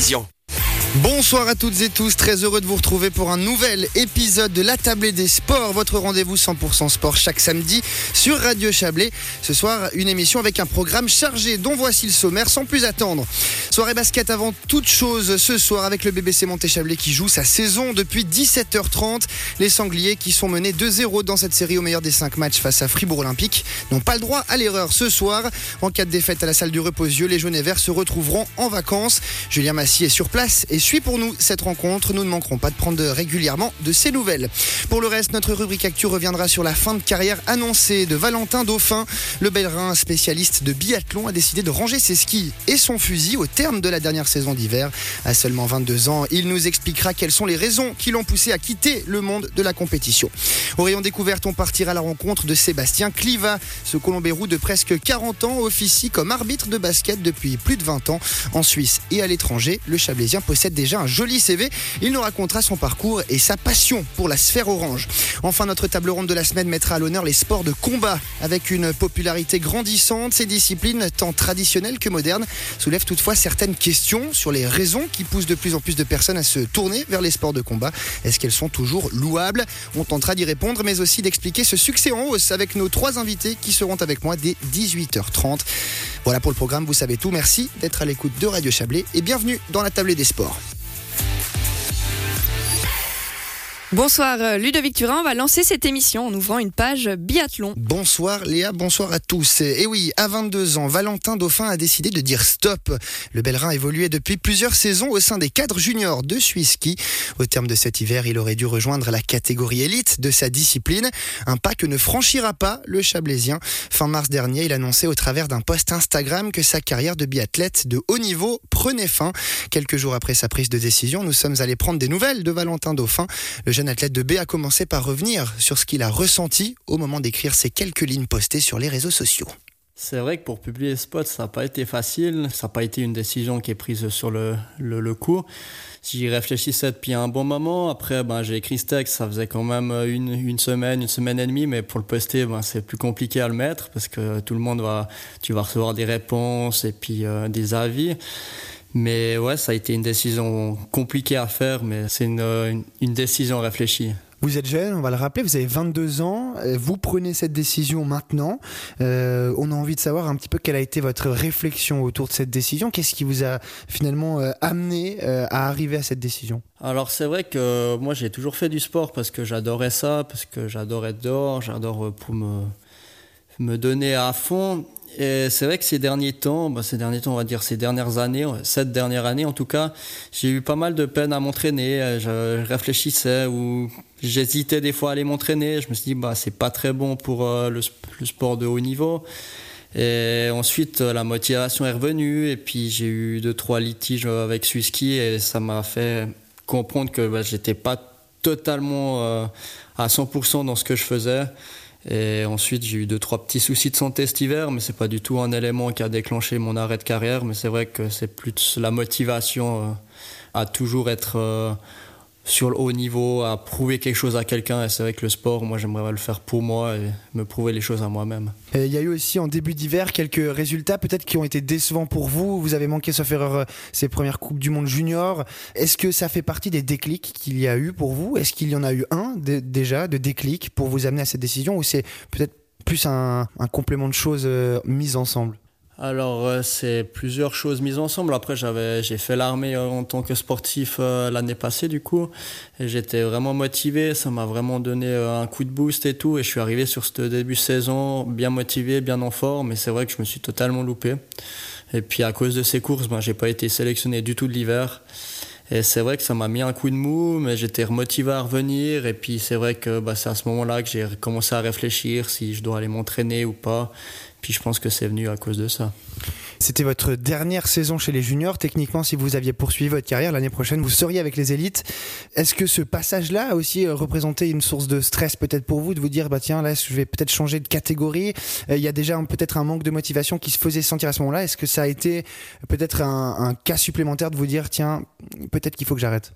vision. Bonsoir à toutes et tous, très heureux de vous retrouver pour un nouvel épisode de La Tablée des Sports, votre rendez-vous 100% sport chaque samedi sur Radio Chablais. Ce soir, une émission avec un programme chargé dont voici le sommaire sans plus attendre. Soirée basket avant toute chose ce soir avec le BBC Monté-Chablais qui joue sa saison depuis 17h30. Les Sangliers qui sont menés 2-0 dans cette série au meilleur des 5 matchs face à Fribourg Olympique n'ont pas le droit à l'erreur ce soir. En cas de défaite à la salle du Reposieux, les jaunes et verts se retrouveront en vacances. Julien Massy est sur place et suit pour nous cette rencontre. Nous ne manquerons pas de prendre régulièrement de ces nouvelles. Pour le reste, notre rubrique Actu reviendra sur la fin de carrière annoncée de Valentin Dauphin. Le Bellerin, spécialiste de biathlon, a décidé de ranger ses skis et son fusil au terme de la dernière saison d'hiver. À seulement 22 ans, il nous expliquera quelles sont les raisons qui l'ont poussé à quitter le monde de la compétition. Au rayon découverte, on partira à la rencontre de Sébastien Cliva. Ce colombérou de presque 40 ans officie comme arbitre de basket depuis plus de 20 ans. En Suisse et à l'étranger, le Chablaisien possède déjà un joli CV. Il nous racontera son parcours et sa passion pour la sphère orange. Enfin, notre table ronde de la semaine mettra à l'honneur les sports de combat. Avec une popularité grandissante, ces disciplines, tant traditionnelles que modernes, soulèvent toutefois certaines questions sur les raisons qui poussent de plus en plus de personnes à se tourner vers les sports de combat. Est-ce qu'elles sont toujours louables? On tentera d'y répondre, mais aussi d'expliquer ce succès en hausse avec nos trois invités qui seront avec moi dès 18h30. Voilà pour le programme, vous savez tout. Merci d'être à l'écoute de Radio Chablais et bienvenue dans la table des sports. Bonsoir euh, Ludovic Turin, on va lancer cette émission en ouvrant une page biathlon. Bonsoir Léa, bonsoir à tous. Et oui, à 22 ans, Valentin Dauphin a décidé de dire stop. Le Bellerin évoluait depuis plusieurs saisons au sein des cadres juniors de Ski. Au terme de cet hiver, il aurait dû rejoindre la catégorie élite de sa discipline, un pas que ne franchira pas le Chablaisien. Fin mars dernier, il annonçait au travers d'un post Instagram que sa carrière de biathlète de haut niveau prenait fin. Quelques jours après sa prise de décision, nous sommes allés prendre des nouvelles de Valentin Dauphin. Jeune athlète de B a commencé par revenir sur ce qu'il a ressenti au moment d'écrire ces quelques lignes postées sur les réseaux sociaux. C'est vrai que pour publier Spot, ça n'a pas été facile. Ça n'a pas été une décision qui est prise sur le, le, coup. J'y réfléchissais depuis un bon moment. Après, ben, j'ai écrit ce texte, ça faisait quand même une, une semaine, une semaine et demie. Mais pour le poster, ben, c'est plus compliqué à le mettre parce que tout le monde va, tu vas recevoir des réponses et puis euh, des avis. Mais ouais, ça a été une décision compliquée à faire, mais c'est une, une, décision réfléchie. Vous êtes jeune, on va le rappeler, vous avez 22 ans, euh, vous prenez cette décision maintenant. Euh, on a envie de savoir un petit peu quelle a été votre réflexion autour de cette décision. Qu'est-ce qui vous a finalement euh, amené à arriver à cette décision? Alors c'est vrai que moi j'ai toujours fait du sport parce que j'adorais ça, parce que j'adore être dehors, j'adore pour me, me donner à fond. C'est vrai que ces derniers temps, bah ces derniers temps, on va dire ces dernières années, cette dernière année en tout cas, j'ai eu pas mal de peine à m'entraîner. Je réfléchissais ou j'hésitais des fois à aller m'entraîner. Je me suis dit, bah, c'est pas très bon pour euh, le, sport de haut niveau. Et ensuite, la motivation est revenue. Et puis, j'ai eu deux, trois litiges avec Swiski et ça m'a fait comprendre que bah, j'étais pas totalement euh, à 100% dans ce que je faisais. Et ensuite, j'ai eu deux, trois petits soucis de santé cet hiver, mais c'est pas du tout un élément qui a déclenché mon arrêt de carrière. Mais c'est vrai que c'est plus la motivation euh, à toujours être euh, sur le haut niveau, à prouver quelque chose à quelqu'un. Et c'est vrai que le sport, moi, j'aimerais le faire pour moi et me prouver les choses à moi-même. Il y a eu aussi en début d'hiver quelques résultats peut-être qui ont été décevants pour vous. Vous avez manqué, sauf erreur, euh, ces premières Coupes du Monde junior. Est-ce que ça fait partie des déclics qu'il y a eu pour vous? Est-ce qu'il y en a eu un déjà de déclic pour vous amener à cette décision ou c'est peut-être plus un, un complément de choses euh, mises ensemble? Alors, euh, c'est plusieurs choses mises ensemble. Après, j'avais, j'ai fait l'armée euh, en tant que sportif euh, l'année passée, du coup. Et j'étais vraiment motivé. Ça m'a vraiment donné un coup de boost et tout. Et je suis arrivé sur ce début de saison bien motivé, bien en forme. Mais c'est vrai que je me suis totalement loupé. Et puis, à cause de ces courses, ben, j'ai pas été sélectionné du tout de l'hiver. Et c'est vrai que ça m'a mis un coup de mou, mais j'étais remotivé à revenir. Et puis c'est vrai que bah, c'est à ce moment-là que j'ai commencé à réfléchir si je dois aller m'entraîner ou pas. Puis je pense que c'est venu à cause de ça. C'était votre dernière saison chez les juniors. Techniquement, si vous aviez poursuivi votre carrière l'année prochaine, vous seriez avec les élites. Est-ce que ce passage-là a aussi euh, représenté une source de stress peut-être pour vous, de vous dire, bah tiens, là, je vais peut-être changer de catégorie. Euh, il y a déjà peut-être un manque de motivation qui se faisait sentir à ce moment-là. Est-ce que ça a été peut-être un, un cas supplémentaire de vous dire, tiens, peut-être qu'il faut que j'arrête?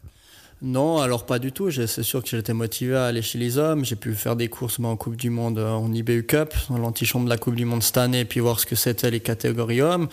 Non, alors pas du tout. C'est sûr que j'étais motivé à aller chez les hommes. J'ai pu faire des courses en Coupe du Monde euh, en IBU Cup, dans l'antichambre de la Coupe du Monde cette année, puis voir ce que c'était les catégories hommes.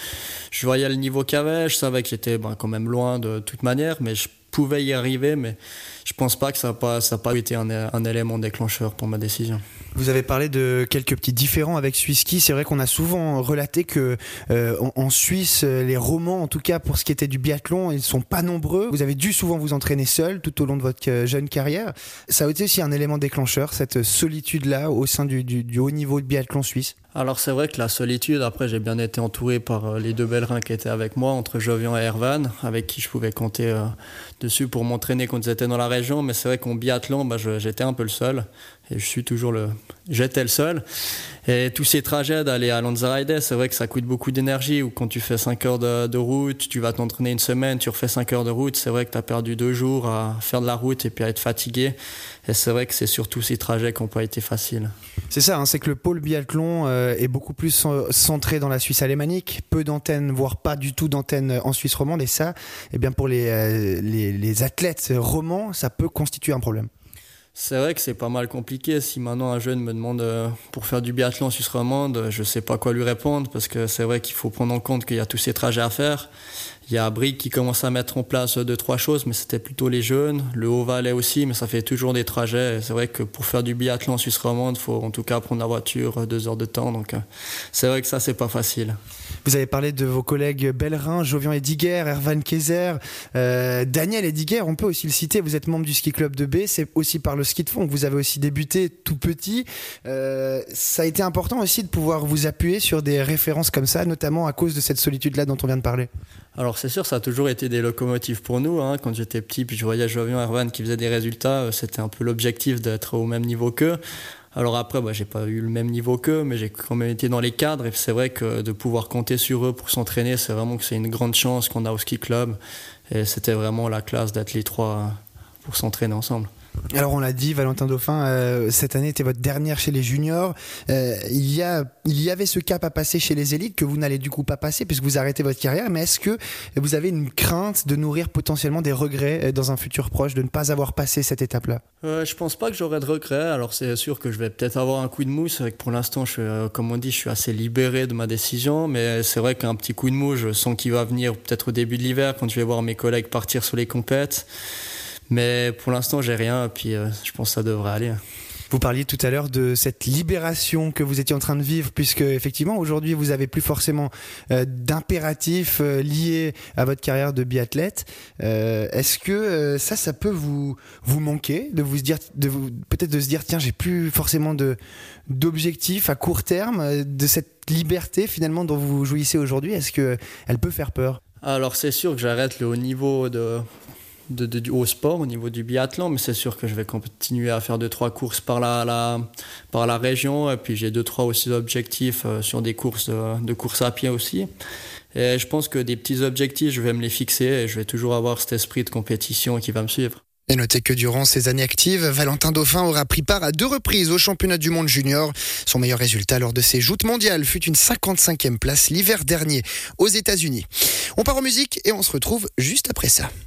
Je voyais le niveau qu'il avait. Je savais que j'étais ben, quand même loin de toute manière, mais je pouvais y arriver. Mais je pense pas que ça n'a pas, pas été un, élément déclencheur pour ma décision. Vous avez parlé de quelques petits différends avec Swisski. C'est vrai qu'on a souvent relaté que euh, en, Suisse, les romans, en tout cas pour ce qui était du biathlon, ils sont pas nombreux. Vous avez dû souvent vous entraîner seul tout au long de votre euh, jeune carrière. Ça a été aussi un élément déclencheur, cette solitude-là au sein du, du haut niveau de biathlon suisse? Alors c'est vrai que la solitude, après j'ai bien été entouré par euh, les deux reins qui étaient avec moi, entre Jovian et Ervan, avec qui je pouvais compter euh, dessus pour m'entraîner quand ils étaient dans la région. Mais c'est vrai qu'en biathlon, bah, j'étais un peu le seul. Je suis toujours le... J'étais le seul. Et tous ces trajets d'aller à Lanzarote, c'est vrai que ça coûte beaucoup d'énergie. Ou quand tu fais 5 heures de, route, tu vas t'entraîner une semaine, tu refais 5 heures de route, c'est vrai que tu as perdu deux jours à faire de la route et puis à être fatigué. Et c'est vrai que c'est surtout ces trajets qui n'ont pas été faciles. C'est ça, hein, c'est que le pôle biathlon euh, est beaucoup plus centré dans la Suisse alémanique, peu d'antennes, voire pas du tout d'antennes en Suisse romande. Et ça, eh bien pour les, euh, les, les athlètes romans, ça peut constituer un problème. C'est vrai que c'est pas mal compliqué. Si maintenant un jeune me demande euh, pour faire du biathlon en Suisse romande, je sais pas quoi lui répondre parce que c'est vrai qu'il faut prendre en compte qu'il y a tous ces trajets à faire. Il y a Brick qui commence à mettre en place deux, trois choses, mais c'était plutôt les jeunes. Le Haut-Valais aussi, mais ça fait toujours des trajets. C'est vrai que pour faire du biathlon en Suisse romande, il faut en tout cas prendre la voiture deux heures de temps. Donc euh, c'est vrai que ça, c'est pas facile. Vous avez parlé de vos collègues Bellerin, Jovian Ediger, Ervan Kayser, euh, Daniel Ediger, on peut aussi le citer. Vous êtes membre du ski club de B, c'est aussi par le ski de fond que vous avez aussi débuté tout petit. Euh, ça a été important aussi de pouvoir vous appuyer sur des références comme ça, notamment à cause de cette solitude-là dont on vient de parler. Alors c'est sûr, ça a toujours été des locomotives pour nous. Hein. Quand j'étais petit, puis je voyais Jovian Erwan qui faisait des résultats, euh, c'était un peu l'objectif d'être au même niveau qu'eux. Alors après, bah, j'ai pas eu le même niveau qu'eux, mais j'ai quand même été dans les cadres. Et c'est vrai que de pouvoir compter sur eux pour s'entraîner, c'est vraiment que c'est une grande chance qu'on a au ski club. Et c'était vraiment la classe d'être les trois pour s'entraîner ensemble. Alors on l'a dit, Valentin Dauphin, euh, cette année était votre dernière chez les juniors. Euh, il, y a, il y avait ce cap à passer chez les élites que vous n'allez du coup pas passer puisque vous arrêtez votre carrière. Mais est-ce que vous avez une crainte de nourrir potentiellement des regrets euh, dans un futur proche de ne pas avoir passé cette étape-là? Euh, Je pense pas que j'aurai de regrets. Alors c'est sûr que je vais peut-être avoir un coup de mousse. Avec pour l'instant, comme on dit, je suis assez libéré de ma décision. Mais c'est vrai qu'un petit coup de mousse, je sens qu'il va venir peut-être au début de l'hiver quand je vais voir mes collègues partir sur les compètes. Mais pour l'instant, j'ai rien, et puis euh, je pense que ça devrait aller. Vous parliez tout à l'heure de cette libération que vous étiez en train de vivre, puisque effectivement aujourd'hui vous avez plus forcément euh, d'impératifs euh, liés à votre carrière de biathlète. Est-ce que ça, ça peut vous vous manquer, de vous dire, de peut-être de se dire tiens j'ai plus forcément de d'objectifs à court terme, de cette liberté finalement dont vous jouissez aujourd'hui? Est-ce que elle peut faire peur? Alors c'est sûr que j'arrête le haut niveau de, de, au sport, au niveau du biathlon, mais c'est sûr que je vais continuer à faire deux trois courses par la, par la région, et puis j'ai deux trois aussi objectifs euh, sur des courses de, de à pied aussi. Et je pense que des petits objectifs, je vais me les fixer et je vais toujours avoir cet esprit de compétition qui va me suivre. Et notez que durant ses années actives, Valentin Dauphin aura pris part à deux reprises au championnat du monde junior. Son meilleur résultat lors de ses joutes mondiales fut une 55e place l'hiver dernier aux États-Unis. On part en musique et on se retrouve juste après ça.